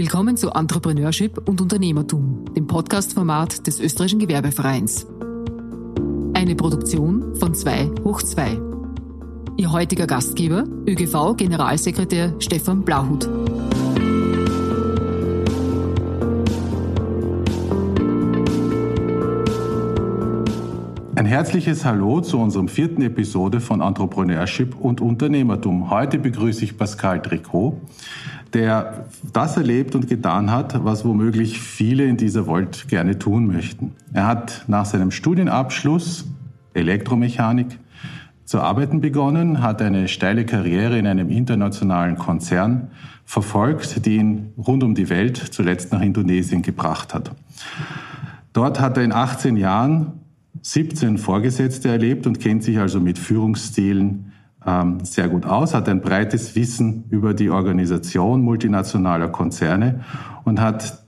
Willkommen zu Entrepreneurship und Unternehmertum, dem Podcast-Format des Österreichischen Gewerbevereins. Eine Produktion von 2 hoch 2. Ihr heutiger Gastgeber, ÖGV-Generalsekretär Stefan Blauhut. Ein herzliches Hallo zu unserem vierten Episode von Entrepreneurship und Unternehmertum. Heute begrüße ich Pascal Tricot, der das erlebt und getan hat, was womöglich viele in dieser Welt gerne tun möchten. Er hat nach seinem Studienabschluss Elektromechanik zu arbeiten begonnen, hat eine steile Karriere in einem internationalen Konzern verfolgt, die ihn rund um die Welt, zuletzt nach Indonesien gebracht hat. Dort hat er in 18 Jahren 17 Vorgesetzte erlebt und kennt sich also mit Führungsstilen sehr gut aus, hat ein breites Wissen über die Organisation multinationaler Konzerne und hat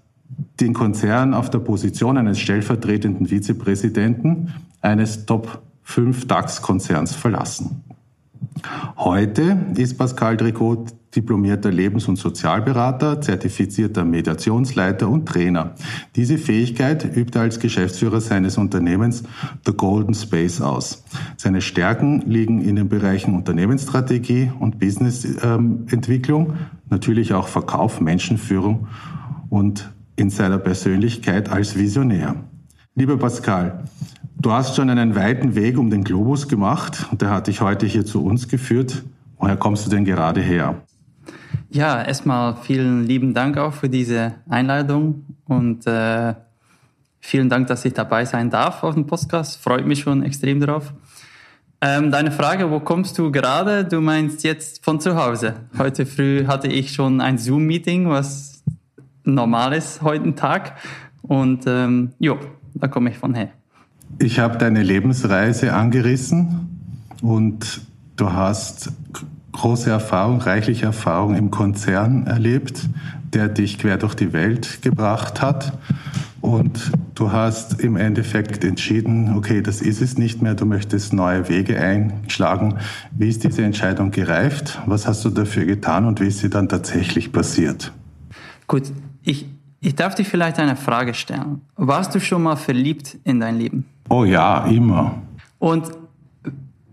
den Konzern auf der Position eines stellvertretenden Vizepräsidenten eines Top 5 DAX-Konzerns verlassen. Heute ist Pascal Tricot diplomierter Lebens- und Sozialberater, zertifizierter Mediationsleiter und Trainer. Diese Fähigkeit übt er als Geschäftsführer seines Unternehmens The Golden Space aus. Seine Stärken liegen in den Bereichen Unternehmensstrategie und Businessentwicklung, natürlich auch Verkauf, Menschenführung und in seiner Persönlichkeit als Visionär. Lieber Pascal, Du hast schon einen weiten Weg um den Globus gemacht und der hat dich heute hier zu uns geführt. Woher kommst du denn gerade her? Ja, erstmal vielen lieben Dank auch für diese Einladung und äh, vielen Dank, dass ich dabei sein darf auf dem Podcast. Freut mich schon extrem drauf. Ähm, deine Frage, wo kommst du gerade? Du meinst jetzt von zu Hause. Heute früh hatte ich schon ein Zoom-Meeting, was normal ist heute Tag. Und ähm, jo, da komme ich von her. Ich habe deine Lebensreise angerissen und du hast große Erfahrung, reichliche Erfahrung im Konzern erlebt, der dich quer durch die Welt gebracht hat. Und du hast im Endeffekt entschieden, okay, das ist es nicht mehr, du möchtest neue Wege einschlagen. Wie ist diese Entscheidung gereift? Was hast du dafür getan und wie ist sie dann tatsächlich passiert? Gut, ich, ich darf dich vielleicht eine Frage stellen. Warst du schon mal verliebt in dein Leben? Oh ja, immer. Und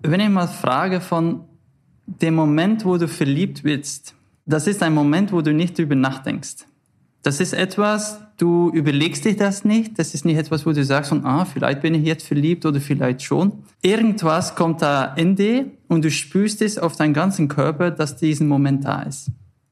wenn ich mal frage von dem Moment, wo du verliebt bist, das ist ein Moment, wo du nicht drüber nachdenkst. Das ist etwas, du überlegst dich das nicht. Das ist nicht etwas, wo du sagst, ah, vielleicht bin ich jetzt verliebt oder vielleicht schon. Irgendwas kommt da in dir und du spürst es auf deinen ganzen Körper, dass diesen Moment da ist.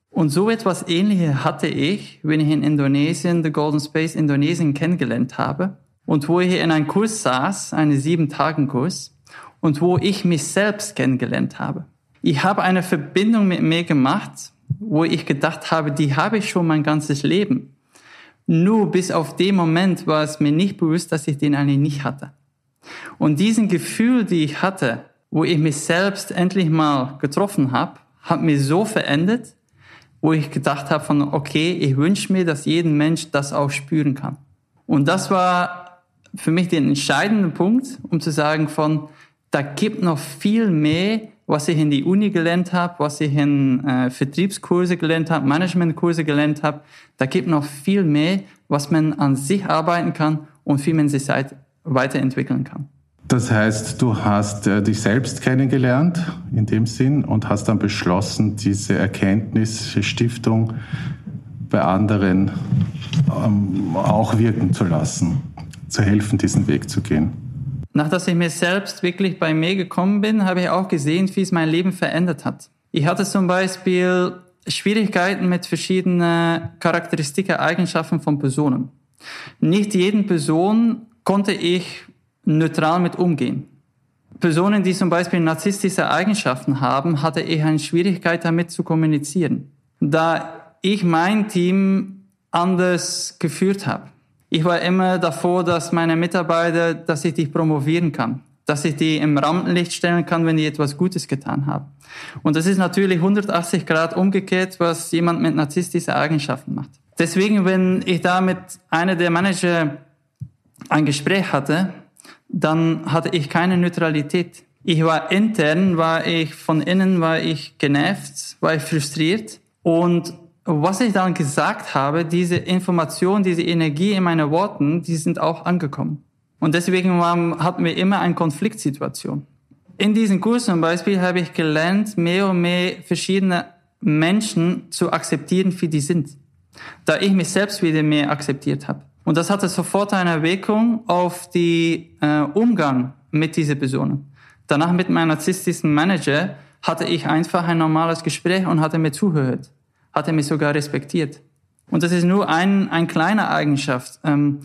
Und so etwas Ähnliches hatte ich, wenn ich in Indonesien, the Golden Space Indonesien kennengelernt habe und wo ich in einem Kurs saß, einen sieben Tagen Kurs, und wo ich mich selbst kennengelernt habe. Ich habe eine Verbindung mit mir gemacht, wo ich gedacht habe, die habe ich schon mein ganzes Leben. Nur bis auf den Moment war es mir nicht bewusst, dass ich den eigentlich nicht hatte. Und diesen Gefühl, die ich hatte, wo ich mich selbst endlich mal getroffen habe, hat mir so verändert, wo ich gedacht habe von, okay, ich wünsche mir, dass jeden Mensch das auch spüren kann. Und das war für mich den entscheidenden Punkt, um zu sagen von, da gibt noch viel mehr, was ich in die Uni gelernt habe, was ich in äh, Vertriebskurse gelernt habe, Managementkurse gelernt habe. Da gibt noch viel mehr, was man an sich arbeiten kann und wie man sich weiterentwickeln kann. Das heißt, du hast äh, dich selbst kennengelernt in dem Sinn und hast dann beschlossen, diese Erkenntnisstiftung bei anderen ähm, auch wirken zu lassen zu helfen, diesen Weg zu gehen. Nachdem ich mir selbst wirklich bei mir gekommen bin, habe ich auch gesehen, wie es mein Leben verändert hat. Ich hatte zum Beispiel Schwierigkeiten mit verschiedenen Charakteristiken, Eigenschaften von Personen. Nicht jeden Person konnte ich neutral mit umgehen. Personen, die zum Beispiel narzisstische Eigenschaften haben, hatte ich eine Schwierigkeit damit zu kommunizieren, da ich mein Team anders geführt habe. Ich war immer davor, dass meine Mitarbeiter, dass ich die promovieren kann, dass ich die im Rampenlicht stellen kann, wenn die etwas Gutes getan haben. Und das ist natürlich 180 Grad umgekehrt, was jemand mit narzisstischen Eigenschaften macht. Deswegen, wenn ich da mit einer der Manager ein Gespräch hatte, dann hatte ich keine Neutralität. Ich war intern, war ich von innen, war ich genervt, war ich frustriert und was ich dann gesagt habe, diese Information, diese Energie in meinen Worten, die sind auch angekommen. Und deswegen hatten wir immer eine Konfliktsituation. In diesen Kurs zum Beispiel habe ich gelernt, mehr und mehr verschiedene Menschen zu akzeptieren, wie die sind. Da ich mich selbst wieder mehr akzeptiert habe. Und das hatte sofort eine Wirkung auf die äh, Umgang mit diesen Personen. Danach mit meinem narzisstischen Manager hatte ich einfach ein normales Gespräch und hatte mir zugehört. Hatte mich sogar respektiert. Und das ist nur ein, ein kleine Eigenschaft. Ähm,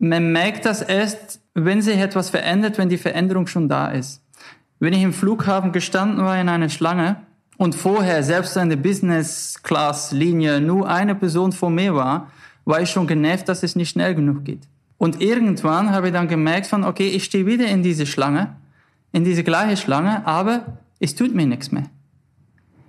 man merkt das erst, wenn sich etwas verändert, wenn die Veränderung schon da ist. Wenn ich im Flughafen gestanden war in einer Schlange und vorher selbst in der Business Class Linie nur eine Person vor mir war, war ich schon genervt, dass es nicht schnell genug geht. Und irgendwann habe ich dann gemerkt von, okay, ich stehe wieder in diese Schlange, in diese gleiche Schlange, aber es tut mir nichts mehr.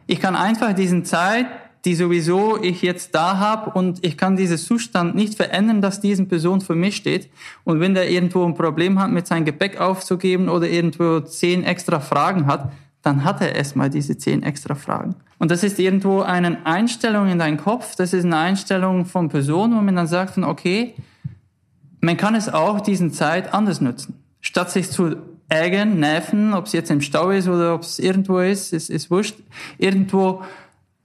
Ich kann einfach diesen Zeit, die sowieso ich jetzt da habe und ich kann diesen Zustand nicht verändern, dass diese Person für mich steht. Und wenn der irgendwo ein Problem hat, mit seinem Gepäck aufzugeben oder irgendwo zehn extra Fragen hat, dann hat er erstmal diese zehn extra Fragen. Und das ist irgendwo eine Einstellung in deinem Kopf, das ist eine Einstellung von Personen, wo man dann sagt okay, man kann es auch diesen Zeit anders nutzen. Statt sich zu ärgern, nerven, ob es jetzt im Stau ist oder ob es irgendwo ist, ist, ist wurscht. Irgendwo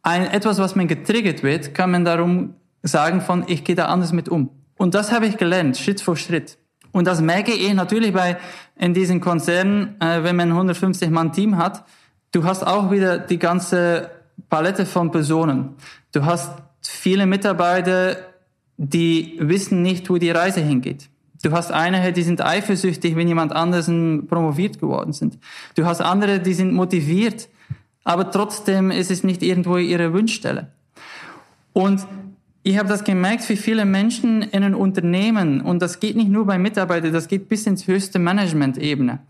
ein, etwas, was man getriggert wird, kann man darum sagen von, ich gehe da anders mit um. Und das habe ich gelernt, Schritt für Schritt. Und das merke ich natürlich bei in diesen Konzernen, äh, wenn man 150 Mann Team hat, du hast auch wieder die ganze Palette von Personen. Du hast viele Mitarbeiter, die wissen nicht, wo die Reise hingeht. Du hast einige, die sind eifersüchtig, wenn jemand anders promoviert geworden sind. Du hast andere, die sind motiviert, aber trotzdem ist es nicht irgendwo ihre Wunschstelle. Und ich habe das gemerkt, wie viele Menschen in einem Unternehmen, und das geht nicht nur bei Mitarbeitern, das geht bis ins höchste Management-Ebene,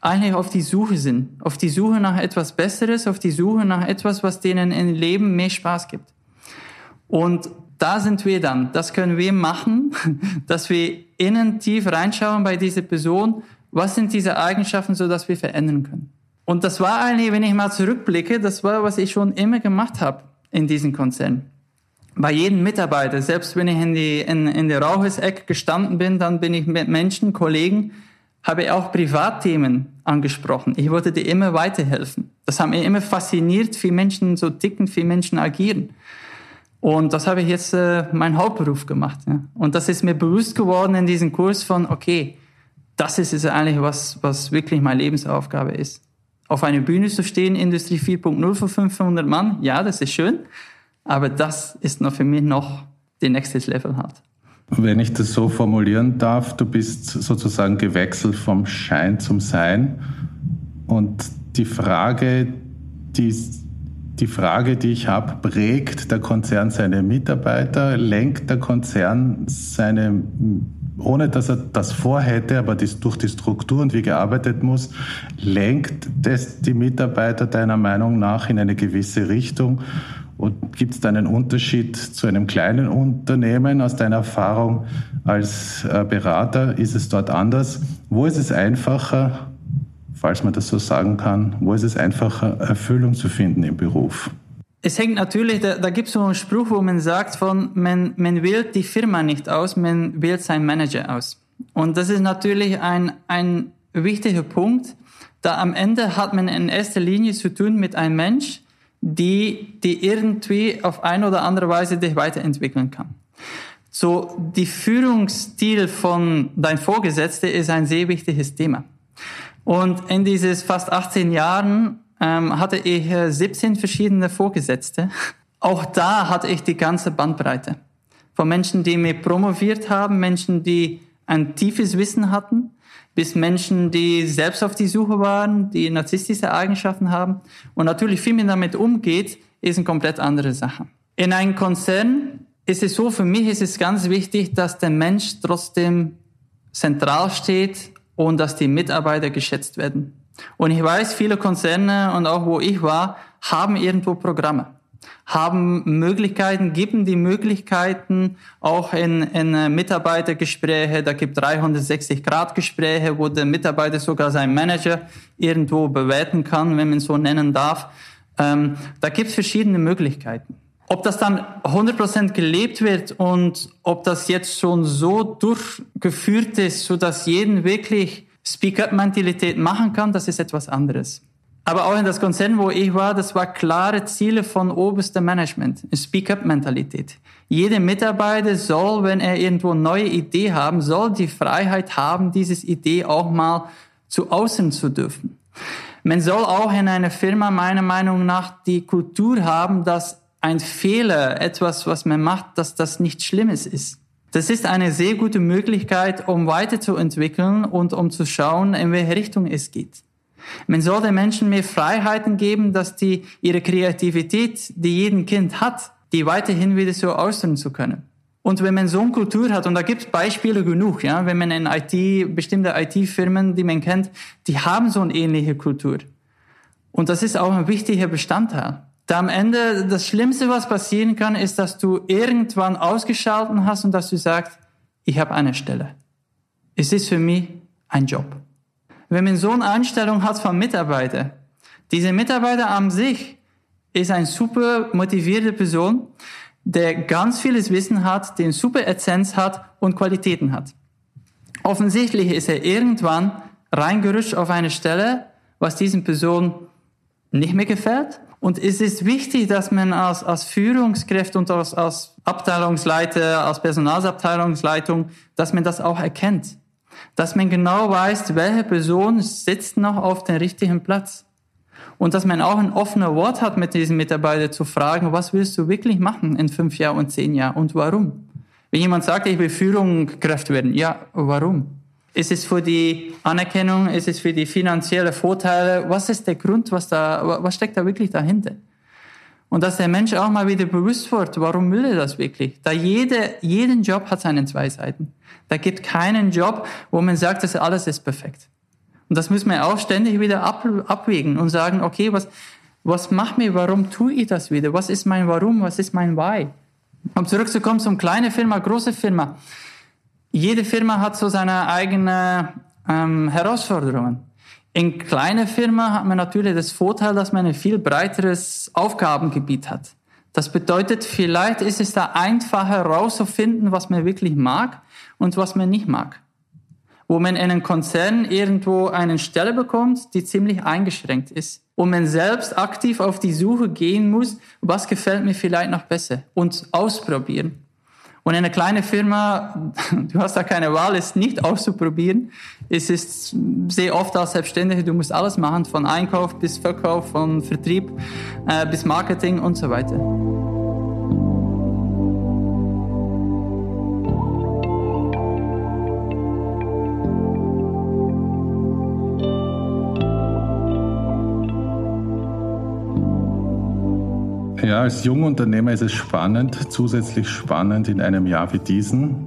eigentlich auf die Suche sind, auf die Suche nach etwas Besseres, auf die Suche nach etwas, was denen im Leben mehr Spaß gibt. Und da sind wir dann. Das können wir machen, dass wir innen tief reinschauen bei dieser Person. Was sind diese Eigenschaften, so dass wir verändern können? Und das war eigentlich, wenn ich mal zurückblicke, das war, was ich schon immer gemacht habe in diesem Konzern bei jedem Mitarbeiter, selbst wenn ich in, die, in, in der Raucheseck gestanden bin, dann bin ich mit Menschen, Kollegen, habe ich auch Privatthemen angesprochen. Ich wollte dir immer weiterhelfen. Das hat mich immer fasziniert, wie Menschen so ticken, wie Menschen agieren. Und das habe ich jetzt äh, mein Hauptberuf gemacht. Ja. Und das ist mir bewusst geworden in diesem Kurs von, okay, das ist es eigentlich, was, was wirklich meine Lebensaufgabe ist. Auf einer Bühne zu stehen, Industrie 4.0 für 500 Mann, ja, das ist schön. Aber das ist noch für mich noch die nächste Level halt. Wenn ich das so formulieren darf, du bist sozusagen gewechselt vom Schein zum Sein. Und die Frage, die, die Frage, die ich habe, prägt der Konzern seine Mitarbeiter, lenkt der Konzern seine, ohne dass er das vorhätte, aber das, durch die Struktur und wie gearbeitet muss, lenkt das die Mitarbeiter deiner Meinung nach in eine gewisse Richtung? Und gibt es da einen Unterschied zu einem kleinen Unternehmen aus deiner Erfahrung als äh, Berater? Ist es dort anders? Wo ist es einfacher, falls man das so sagen kann, wo ist es einfacher, Erfüllung zu finden im Beruf? Es hängt natürlich, da, da gibt es so einen Spruch, wo man sagt, von, man, man wählt die Firma nicht aus, man wählt seinen Manager aus. Und das ist natürlich ein, ein wichtiger Punkt, da am Ende hat man in erster Linie zu tun mit einem Mensch, die, die irgendwie auf eine oder andere Weise dich weiterentwickeln kann. So, die Führungsstil von dein Vorgesetzter ist ein sehr wichtiges Thema. Und in dieses fast 18 Jahren ähm, hatte ich 17 verschiedene Vorgesetzte. Auch da hatte ich die ganze Bandbreite. Von Menschen, die mir promoviert haben, Menschen, die ein tiefes Wissen hatten, bis Menschen, die selbst auf die Suche waren, die narzisstische Eigenschaften haben. Und natürlich, wie man damit umgeht, ist eine komplett andere Sache. In einem Konzern ist es so, für mich ist es ganz wichtig, dass der Mensch trotzdem zentral steht und dass die Mitarbeiter geschätzt werden. Und ich weiß, viele Konzerne und auch wo ich war, haben irgendwo Programme haben Möglichkeiten, geben die Möglichkeiten auch in, in äh, Mitarbeitergespräche, da gibt 360-Grad-Gespräche, wo der Mitarbeiter sogar seinen Manager irgendwo bewerten kann, wenn man so nennen darf. Ähm, da gibt es verschiedene Möglichkeiten. Ob das dann 100% gelebt wird und ob das jetzt schon so durchgeführt ist, so dass jeden wirklich Speak-up-Mentalität machen kann, das ist etwas anderes. Aber auch in das Konzern, wo ich war, das war klare Ziele von oberstem Management. Speak-up-Mentalität. Jeder Mitarbeiter soll, wenn er irgendwo neue Idee haben, soll die Freiheit haben, dieses Idee auch mal zu außen zu dürfen. Man soll auch in einer Firma meiner Meinung nach die Kultur haben, dass ein Fehler, etwas, was man macht, dass das nichts Schlimmes ist. Das ist eine sehr gute Möglichkeit, um weiterzuentwickeln und um zu schauen, in welche Richtung es geht. Man soll den Menschen mehr Freiheiten geben, dass die ihre Kreativität, die jeden Kind hat, die weiterhin wieder so ausdrücken zu können. Und wenn man so eine Kultur hat, und da gibt es Beispiele genug, ja, wenn man in IT, bestimmte IT-Firmen, die man kennt, die haben so eine ähnliche Kultur. Und das ist auch ein wichtiger Bestandteil. Da am Ende das Schlimmste, was passieren kann, ist, dass du irgendwann ausgeschaltet hast und dass du sagst, ich habe eine Stelle. Es ist für mich ein Job. Wenn man so eine Einstellung hat von Mitarbeitern, diese Mitarbeiter an sich ist eine super motivierte Person, der ganz vieles Wissen hat, den super Essenz hat und Qualitäten hat. Offensichtlich ist er irgendwann reingerutscht auf eine Stelle, was diesen Person nicht mehr gefällt und es ist wichtig, dass man als, als Führungskraft und als, als Abteilungsleiter, als Personalabteilungsleitung, dass man das auch erkennt. Dass man genau weiß, welche Person sitzt noch auf dem richtigen Platz. Und dass man auch ein offenes Wort hat mit diesen Mitarbeitern zu fragen, was willst du wirklich machen in fünf Jahren und zehn Jahren und warum? Wenn jemand sagt, ich will Führungskraft werden, ja, warum? Ist es für die Anerkennung? Ist es für die finanziellen Vorteile? Was ist der Grund? Was, da, was steckt da wirklich dahinter? Und dass der Mensch auch mal wieder bewusst wird, warum will er das wirklich? Da jede, jeden Job hat seine zwei Seiten. Da gibt keinen Job, wo man sagt, dass alles ist perfekt. Und das muss man auch ständig wieder ab, abwägen und sagen, okay, was, was macht mir, warum tue ich das wieder? Was ist mein Warum? Was ist mein Why? Um zurückzukommen zum kleine Firma, große Firma jede Firma hat so seine eigenen ähm, Herausforderungen. In kleiner Firma hat man natürlich das Vorteil, dass man ein viel breiteres Aufgabengebiet hat. Das bedeutet, vielleicht ist es da einfacher herauszufinden, was man wirklich mag und was man nicht mag. Wo man in einem Konzern irgendwo eine Stelle bekommt, die ziemlich eingeschränkt ist. Und man selbst aktiv auf die Suche gehen muss, was gefällt mir vielleicht noch besser und ausprobieren. Und eine kleine Firma, du hast da keine Wahl, es nicht auszuprobieren. Es ist sehr oft als Selbstständige, du musst alles machen, von Einkauf bis Verkauf, von Vertrieb äh, bis Marketing und so weiter. Ja, als Jungunternehmer ist es spannend, zusätzlich spannend in einem Jahr wie diesen.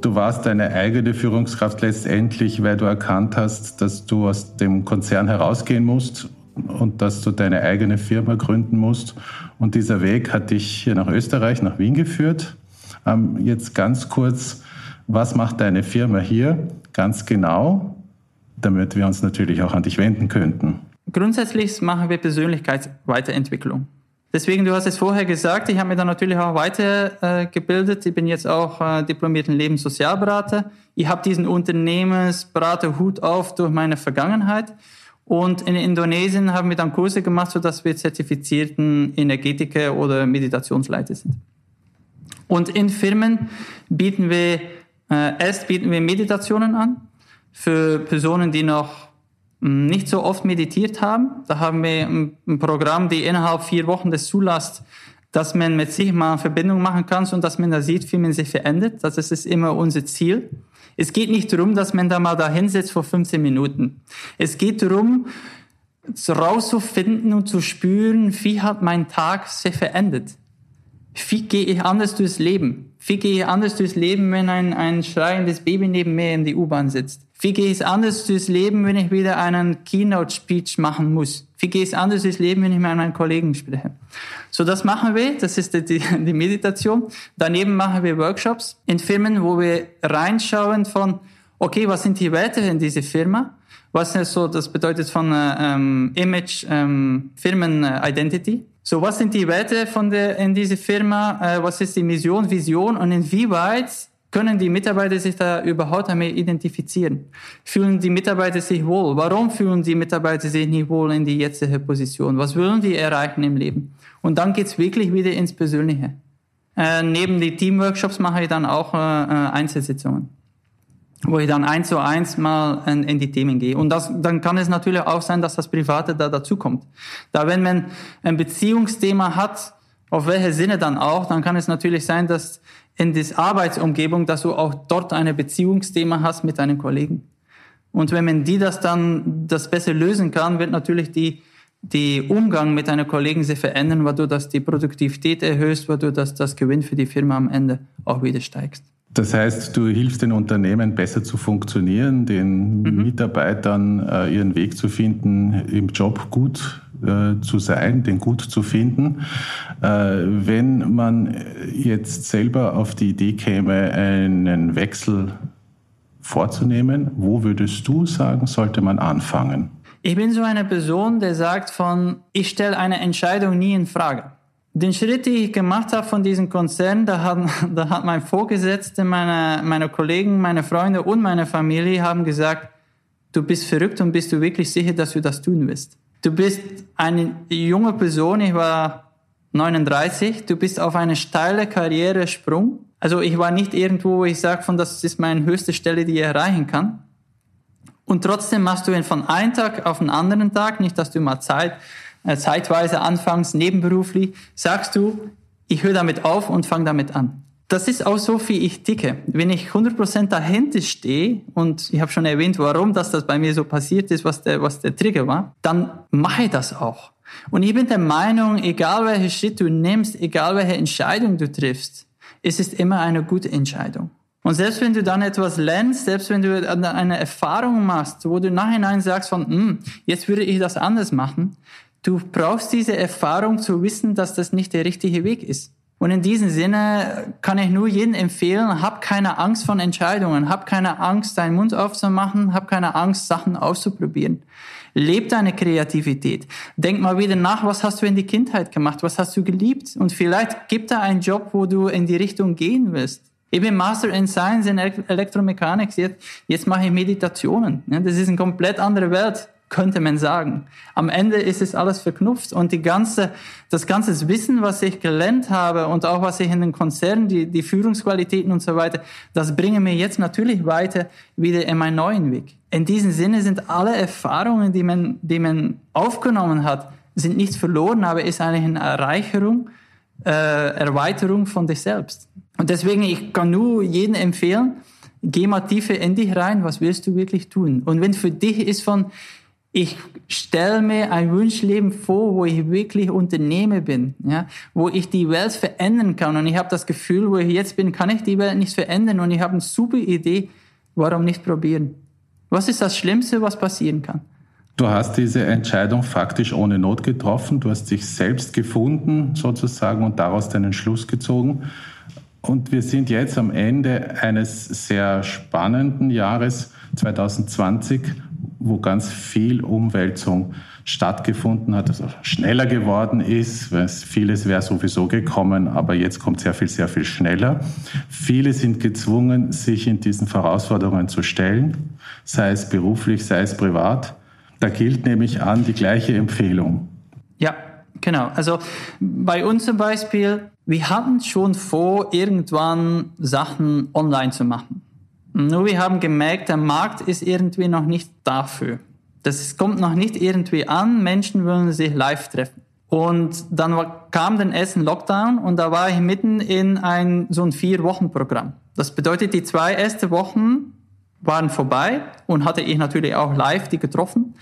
Du warst deine eigene Führungskraft letztendlich, weil du erkannt hast, dass du aus dem Konzern herausgehen musst und dass du deine eigene Firma gründen musst. Und dieser Weg hat dich hier nach Österreich, nach Wien geführt. Ähm, jetzt ganz kurz, was macht deine Firma hier ganz genau, damit wir uns natürlich auch an dich wenden könnten? Grundsätzlich machen wir Persönlichkeitsweiterentwicklung. Deswegen, du hast es vorher gesagt, ich habe mich dann natürlich auch weitergebildet. Äh, ich bin jetzt auch äh, diplomierter Lebenssozialberater. Ich habe diesen Unternehmensberaterhut auf durch meine Vergangenheit. Und in Indonesien haben wir dann Kurse gemacht, sodass wir zertifizierten Energetiker oder Meditationsleiter sind. Und in Firmen bieten wir, äh, erst bieten wir Meditationen an für Personen, die noch nicht so oft meditiert haben. Da haben wir ein, Programm, die innerhalb vier Wochen das zulässt, dass man mit sich mal eine Verbindung machen kann und dass man da sieht, wie man sich verändert. Das ist immer unser Ziel. Es geht nicht darum, dass man da mal da hinsetzt vor 15 Minuten. Es geht darum, rauszufinden und zu spüren, wie hat mein Tag sich verändert. Wie gehe ich anders durchs Leben? Wie gehe ich anders durchs Leben, wenn ein, ein schreiendes Baby neben mir in die U-Bahn sitzt? Wie gehe ich anders durchs Leben, wenn ich wieder einen Keynote-Speech machen muss? Wie gehe ich anders durchs Leben, wenn ich mit meinen Kollegen spreche? So, das machen wir. Das ist die, die Meditation. Daneben machen wir Workshops in Firmen, wo wir reinschauen von, okay, was sind die Werte in dieser Firma? Was ist so, das bedeutet von äh, ähm, Image, ähm, Firmen-Identity. So, was sind die Werte von der, in dieser Firma? Äh, was ist die Mission, Vision und inwieweit können die Mitarbeiter sich da überhaupt damit identifizieren? Fühlen die Mitarbeiter sich wohl? Warum fühlen die Mitarbeiter sich nicht wohl in die jetzige Position? Was wollen die erreichen im Leben? Und dann geht's wirklich wieder ins Persönliche. Äh, neben die Teamworkshops mache ich dann auch äh, äh Einzelsitzungen wo ich dann eins zu eins mal in, in, die Themen gehe. Und das, dann kann es natürlich auch sein, dass das Private da dazukommt. Da wenn man ein Beziehungsthema hat, auf welche Sinne dann auch, dann kann es natürlich sein, dass in der Arbeitsumgebung, dass du auch dort eine Beziehungsthema hast mit deinen Kollegen. Und wenn man die das dann das besser lösen kann, wird natürlich die die Umgang mit deinen Kollegen sich verändern, weil du das die Produktivität erhöhst, weil du das das Gewinn für die Firma am Ende auch wieder steigst. Das heißt, du hilfst den Unternehmen besser zu funktionieren, den mhm. Mitarbeitern äh, ihren Weg zu finden, im Job gut äh, zu sein, den gut zu finden. Äh, wenn man jetzt selber auf die Idee käme, einen Wechsel vorzunehmen, wo würdest du sagen, sollte man anfangen? Ich bin so eine Person, der sagt von, ich stelle eine Entscheidung nie in Frage. Den Schritt, den ich gemacht habe von diesem Konzern, da hat, da hat mein Vorgesetzter, meine, meine Kollegen, meine Freunde und meine Familie haben gesagt, du bist verrückt und bist du wirklich sicher, dass du das tun wirst. Du bist eine junge Person, ich war 39, du bist auf eine steile Karrieresprung. Also ich war nicht irgendwo, wo ich sage, von das ist meine höchste Stelle, die ich erreichen kann. Und trotzdem machst du ihn von einem Tag auf den anderen Tag, nicht, dass du mal Zeit äh, zeitweise anfangs nebenberuflich, sagst du, ich höre damit auf und fange damit an. Das ist auch so, wie ich ticke. Wenn ich 100% dahinter stehe, und ich habe schon erwähnt, warum das, das bei mir so passiert ist, was der, was der Trigger war, dann mache ich das auch. Und ich bin der Meinung, egal welchen Schritt du nimmst, egal welche Entscheidung du triffst, es ist immer eine gute Entscheidung. Und selbst wenn du dann etwas lernst, selbst wenn du eine Erfahrung machst, wo du nachhinein sagst von, hm, jetzt würde ich das anders machen, Du brauchst diese Erfahrung zu wissen, dass das nicht der richtige Weg ist. Und in diesem Sinne kann ich nur jedem empfehlen, hab keine Angst von Entscheidungen, hab keine Angst, deinen Mund aufzumachen, hab keine Angst, Sachen auszuprobieren. Leb deine Kreativität. Denk mal wieder nach, was hast du in die Kindheit gemacht, was hast du geliebt? Und vielleicht gibt da einen Job, wo du in die Richtung gehen willst. Ich bin Master in Science in Elektromechanik, jetzt, jetzt mache ich Meditationen. Das ist eine komplett andere Welt könnte man sagen. Am Ende ist es alles verknüpft und die ganze, das ganze Wissen, was ich gelernt habe und auch was ich in den Konzernen, die, die Führungsqualitäten und so weiter, das bringe mir jetzt natürlich weiter wieder in meinen neuen Weg. In diesem Sinne sind alle Erfahrungen, die man, die man aufgenommen hat, sind nicht verloren, aber ist eigentlich eine Erreicherung, äh, Erweiterung von dich selbst. Und deswegen, ich kann nur jedem empfehlen, geh mal tiefer in dich rein, was willst du wirklich tun? Und wenn für dich ist von, ich stelle mir ein Wunschleben vor, wo ich wirklich Unternehmer bin, ja, wo ich die Welt verändern kann. Und ich habe das Gefühl, wo ich jetzt bin, kann ich die Welt nicht verändern. Und ich habe eine super Idee, warum nicht probieren? Was ist das Schlimmste, was passieren kann? Du hast diese Entscheidung faktisch ohne Not getroffen. Du hast dich selbst gefunden, sozusagen, und daraus deinen Schluss gezogen. Und wir sind jetzt am Ende eines sehr spannenden Jahres 2020 wo ganz viel Umwälzung stattgefunden hat, also schneller geworden ist, weil vieles wäre sowieso gekommen, aber jetzt kommt sehr viel, sehr viel schneller. Viele sind gezwungen, sich in diesen Herausforderungen zu stellen, sei es beruflich, sei es privat. Da gilt nämlich an die gleiche Empfehlung. Ja, genau. Also bei uns zum Beispiel, wir hatten schon vor, irgendwann Sachen online zu machen. Nur wir haben gemerkt, der Markt ist irgendwie noch nicht dafür. Das kommt noch nicht irgendwie an, Menschen wollen sich live treffen. Und dann kam der erste Lockdown und da war ich mitten in ein so ein vier Wochen Programm. Das bedeutet, die zwei ersten Wochen waren vorbei und hatte ich natürlich auch live die getroffen.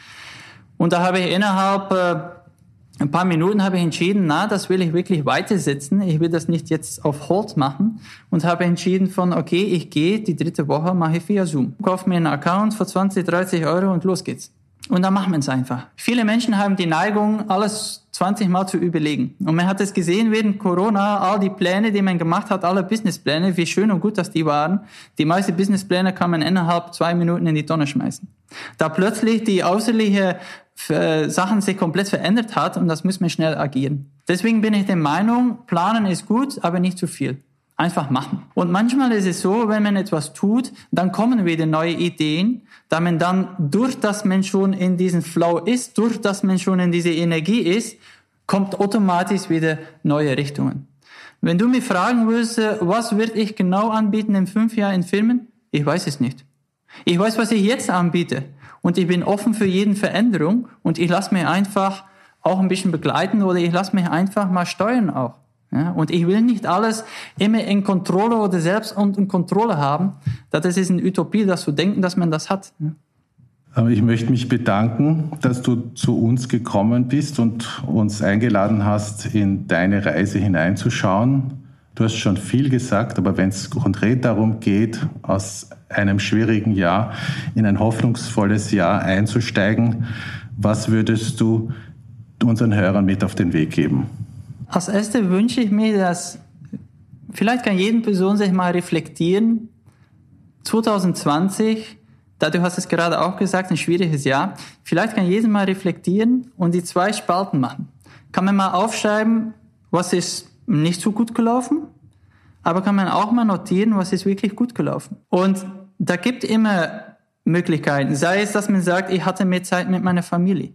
Und da habe ich innerhalb äh, ein paar Minuten habe ich entschieden, na, das will ich wirklich weitersetzen. Ich will das nicht jetzt auf Hold machen und habe entschieden von, okay, ich gehe die dritte Woche, mache ich via Zoom. Kauf mir einen Account für 20, 30 Euro und los geht's. Und dann machen wir es einfach. Viele Menschen haben die Neigung, alles 20 Mal zu überlegen. Und man hat es gesehen während Corona, all die Pläne, die man gemacht hat, alle Businesspläne, wie schön und gut das die waren. Die meisten Businesspläne kann man innerhalb zwei Minuten in die Tonne schmeißen. Da plötzlich die äußerliche Sachen sich komplett verändert hat und das muss man schnell agieren. Deswegen bin ich der Meinung, planen ist gut, aber nicht zu viel. Einfach machen. Und manchmal ist es so, wenn man etwas tut, dann kommen wieder neue Ideen, da man dann durch das man schon in diesem Flow ist, durch das man schon in diese Energie ist, kommt automatisch wieder neue Richtungen. Wenn du mich fragen würdest, was würde ich genau anbieten in fünf Jahren in Filmen? Ich weiß es nicht. Ich weiß, was ich jetzt anbiete. Und ich bin offen für jeden Veränderung und ich lasse mich einfach auch ein bisschen begleiten oder ich lasse mich einfach mal steuern auch. Ja, und ich will nicht alles immer in Kontrolle oder selbst in Kontrolle haben. Das ist eine Utopie, das zu denken, dass man das hat. Aber ich möchte mich bedanken, dass du zu uns gekommen bist und uns eingeladen hast, in deine Reise hineinzuschauen. Du hast schon viel gesagt, aber wenn es konkret darum geht, aus einem schwierigen Jahr in ein hoffnungsvolles Jahr einzusteigen, was würdest du unseren Hörern mit auf den Weg geben? Als erstes wünsche ich mir, dass vielleicht kann jede Person sich mal reflektieren. 2020, da du hast es gerade auch gesagt, ein schwieriges Jahr. Vielleicht kann jeder mal reflektieren und die zwei Spalten machen. Kann man mal aufschreiben, was ist nicht so gut gelaufen, aber kann man auch mal notieren, was ist wirklich gut gelaufen. Und da gibt immer Möglichkeiten. Sei es, dass man sagt, ich hatte mehr Zeit mit meiner Familie.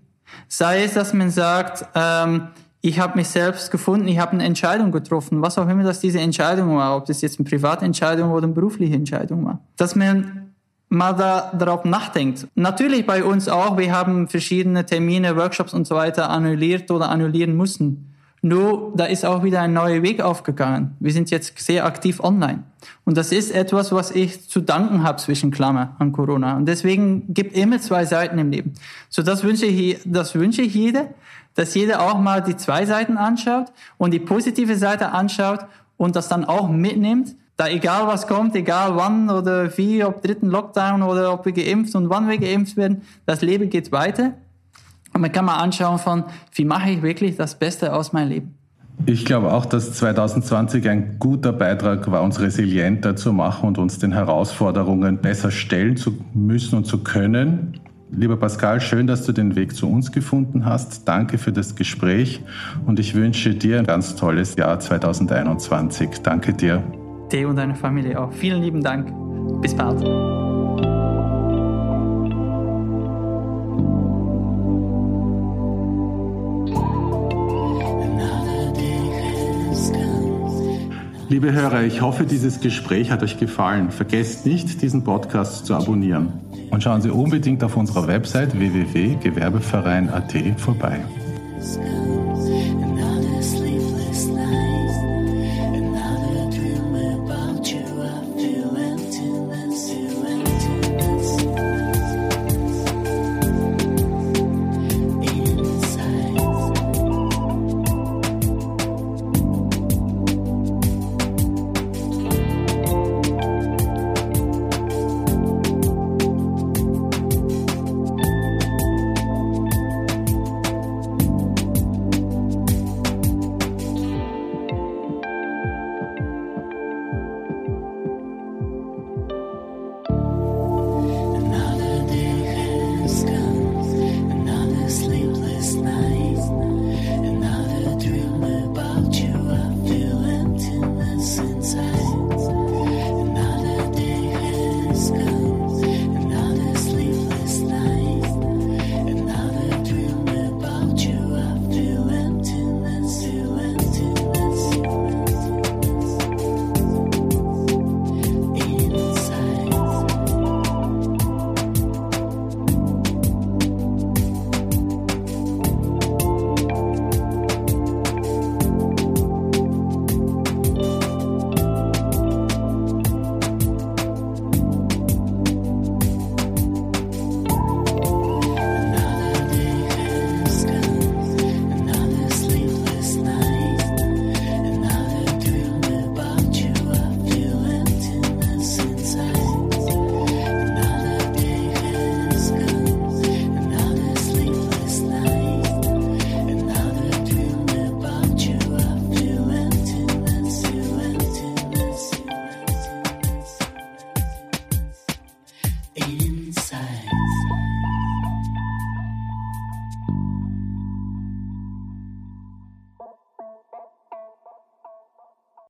Sei es, dass man sagt, ähm, ich habe mich selbst gefunden, ich habe eine Entscheidung getroffen, was auch immer das diese Entscheidung war, ob das jetzt eine private Entscheidung oder eine berufliche Entscheidung war. Dass man mal da, darauf nachdenkt. Natürlich bei uns auch, wir haben verschiedene Termine, Workshops und so weiter annulliert oder annullieren müssen. Nur, da ist auch wieder ein neuer Weg aufgegangen. Wir sind jetzt sehr aktiv online. Und das ist etwas, was ich zu danken habe zwischen Klammer an Corona. Und deswegen gibt immer zwei Seiten im Leben. So, das wünsche ich, das wünsche ich jeder dass jeder auch mal die zwei Seiten anschaut und die positive Seite anschaut und das dann auch mitnimmt. Da egal was kommt, egal wann oder wie, ob dritten Lockdown oder ob wir geimpft und wann wir geimpft werden, das Leben geht weiter. Und man kann mal anschauen von, wie mache ich wirklich das Beste aus meinem Leben. Ich glaube auch, dass 2020 ein guter Beitrag war, uns resilienter zu machen und uns den Herausforderungen besser stellen zu müssen und zu können. Lieber Pascal, schön, dass du den Weg zu uns gefunden hast. Danke für das Gespräch und ich wünsche dir ein ganz tolles Jahr 2021. Danke dir. Dir und deiner Familie auch. Vielen lieben Dank. Bis bald. Liebe Hörer, ich hoffe, dieses Gespräch hat euch gefallen. Vergesst nicht, diesen Podcast zu abonnieren. Und schauen Sie unbedingt auf unserer Website www.gewerbeverein.at vorbei.